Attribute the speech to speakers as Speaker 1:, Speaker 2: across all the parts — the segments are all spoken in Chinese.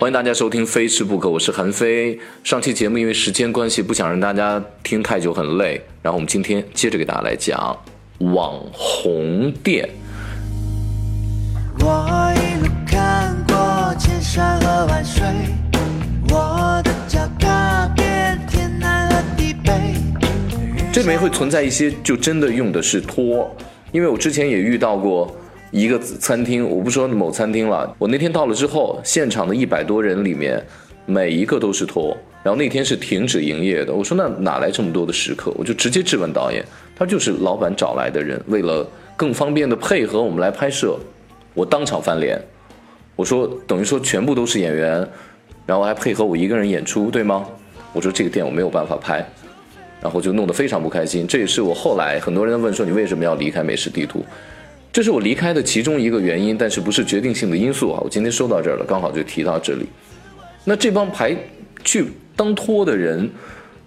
Speaker 1: 欢迎大家收听《非吃不可》，我是韩非。上期节目因为时间关系，不想让大家听太久很累，然后我们今天接着给大家来讲网红店。我一路看过千山和万水，我的脚踏遍天南和地北。这里面会存在一些就真的用的是托，因为我之前也遇到过。一个餐厅，我不说某餐厅了。我那天到了之后，现场的一百多人里面，每一个都是托。然后那天是停止营业的。我说那哪来这么多的食客？我就直接质问导演，他就是老板找来的人，为了更方便的配合我们来拍摄，我当场翻脸。我说等于说全部都是演员，然后还配合我一个人演出，对吗？我说这个店我没有办法拍，然后就弄得非常不开心。这也是我后来很多人问说你为什么要离开美食地图。这是我离开的其中一个原因，但是不是决定性的因素啊！我今天说到这儿了，刚好就提到这里。那这帮排去当托的人，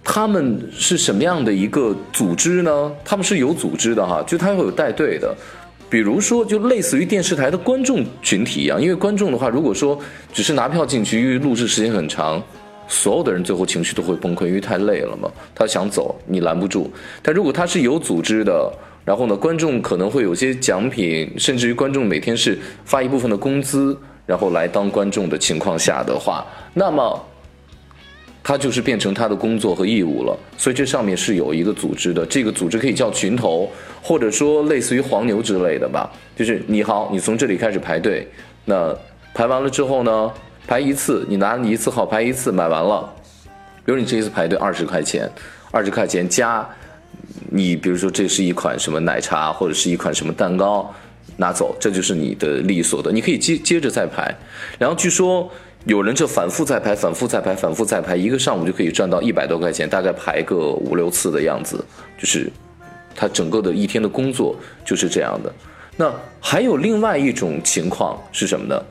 Speaker 1: 他们是什么样的一个组织呢？他们是有组织的哈，就他会有带队的。比如说，就类似于电视台的观众群体一样，因为观众的话，如果说只是拿票进去，因为录制时间很长，所有的人最后情绪都会崩溃，因为太累了嘛。他想走，你拦不住。但如果他是有组织的。然后呢，观众可能会有些奖品，甚至于观众每天是发一部分的工资，然后来当观众的情况下的话，那么他就是变成他的工作和义务了。所以这上面是有一个组织的，这个组织可以叫群头，或者说类似于黄牛之类的吧。就是你好，你从这里开始排队，那排完了之后呢，排一次，你拿你一次号排一次，买完了，比如你这一次排队二十块钱，二十块钱加。你比如说，这是一款什么奶茶，或者是一款什么蛋糕，拿走，这就是你的利益所得。你可以接接着再排，然后据说有人就反复再排，反复再排，反复再排，一个上午就可以赚到一百多块钱，大概排个五六次的样子，就是他整个的一天的工作就是这样的。那还有另外一种情况是什么呢？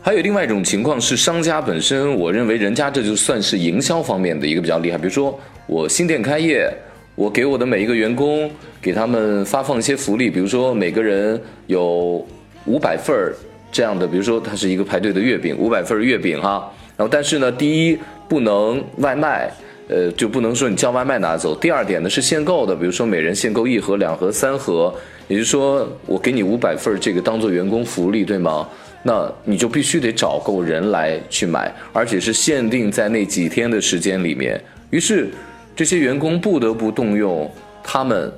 Speaker 1: 还有另外一种情况是商家本身，我认为人家这就算是营销方面的一个比较厉害，比如说我新店开业。我给我的每一个员工，给他们发放一些福利，比如说每个人有五百份儿这样的，比如说它是一个排队的月饼，五百份月饼哈。然后但是呢，第一不能外卖，呃，就不能说你叫外卖拿走。第二点呢是限购的，比如说每人限购一盒、两盒、三盒，也就是说我给你五百份这个当做员工福利，对吗？那你就必须得找够人来去买，而且是限定在那几天的时间里面。于是。这些员工不得不动用他们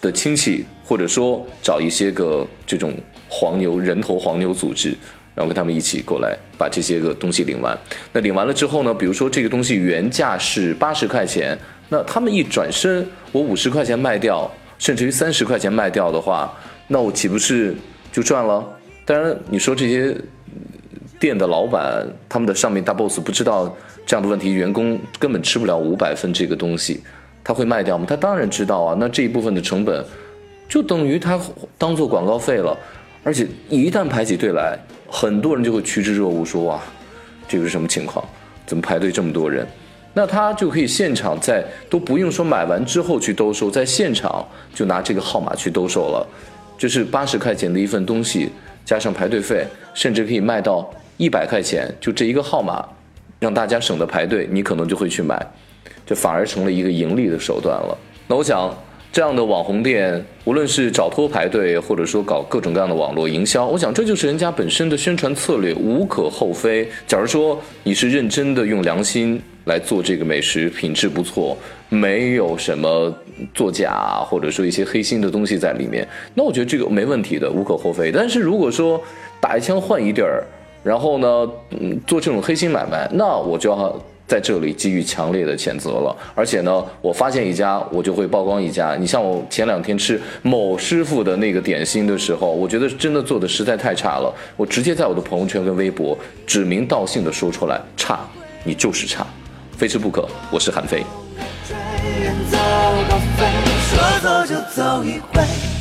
Speaker 1: 的亲戚，或者说找一些个这种黄牛人头黄牛组织，然后跟他们一起过来把这些个东西领完。那领完了之后呢？比如说这个东西原价是八十块钱，那他们一转身，我五十块钱卖掉，甚至于三十块钱卖掉的话，那我岂不是就赚了？当然，你说这些店的老板，他们的上面大 boss 不知道。这样的问题，员工根本吃不了五百份这个东西，他会卖掉吗？他当然知道啊。那这一部分的成本，就等于他当做广告费了。而且一旦排起队来，很多人就会趋之若鹜，说哇，这个是什么情况？怎么排队这么多人？那他就可以现场在都不用说买完之后去兜售，在现场就拿这个号码去兜售了。就是八十块钱的一份东西，加上排队费，甚至可以卖到一百块钱，就这一个号码。让大家省得排队，你可能就会去买，这反而成了一个盈利的手段了。那我想，这样的网红店，无论是找托排队，或者说搞各种各样的网络营销，我想这就是人家本身的宣传策略，无可厚非。假如说你是认真的用良心来做这个美食，品质不错，没有什么作假或者说一些黑心的东西在里面，那我觉得这个没问题的，无可厚非。但是如果说打一枪换一地儿，然后呢，嗯，做这种黑心买卖，那我就要在这里给予强烈的谴责了。而且呢，我发现一家，我就会曝光一家。你像我前两天吃某师傅的那个点心的时候，我觉得真的做的实在太差了。我直接在我的朋友圈跟微博指名道姓的说出来，差，你就是差，非吃不可。我是韩飞。说走就走一回